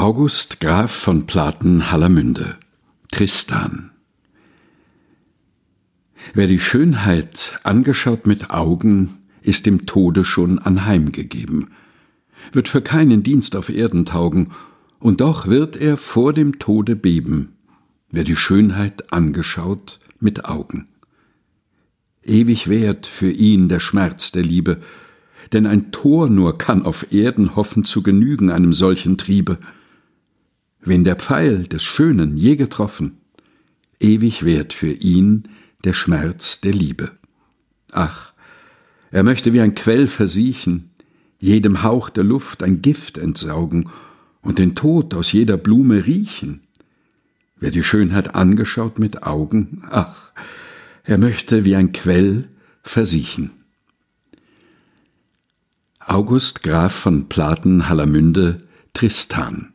August Graf von Platen-Hallermünde Tristan Wer die Schönheit angeschaut mit Augen, ist dem Tode schon anheimgegeben, wird für keinen Dienst auf Erden taugen, und doch wird er vor dem Tode beben, wer die Schönheit angeschaut mit Augen. Ewig währt für ihn der Schmerz der Liebe, denn ein Tor nur kann auf Erden hoffen zu genügen einem solchen Triebe. Wen der Pfeil des Schönen je getroffen, ewig währt für ihn der Schmerz der Liebe. Ach, er möchte wie ein Quell versiechen, jedem Hauch der Luft ein Gift entsaugen und den Tod aus jeder Blume riechen. Wer die Schönheit angeschaut mit Augen, ach, er möchte wie ein Quell versiechen. August Graf von Platen Hallermünde Tristan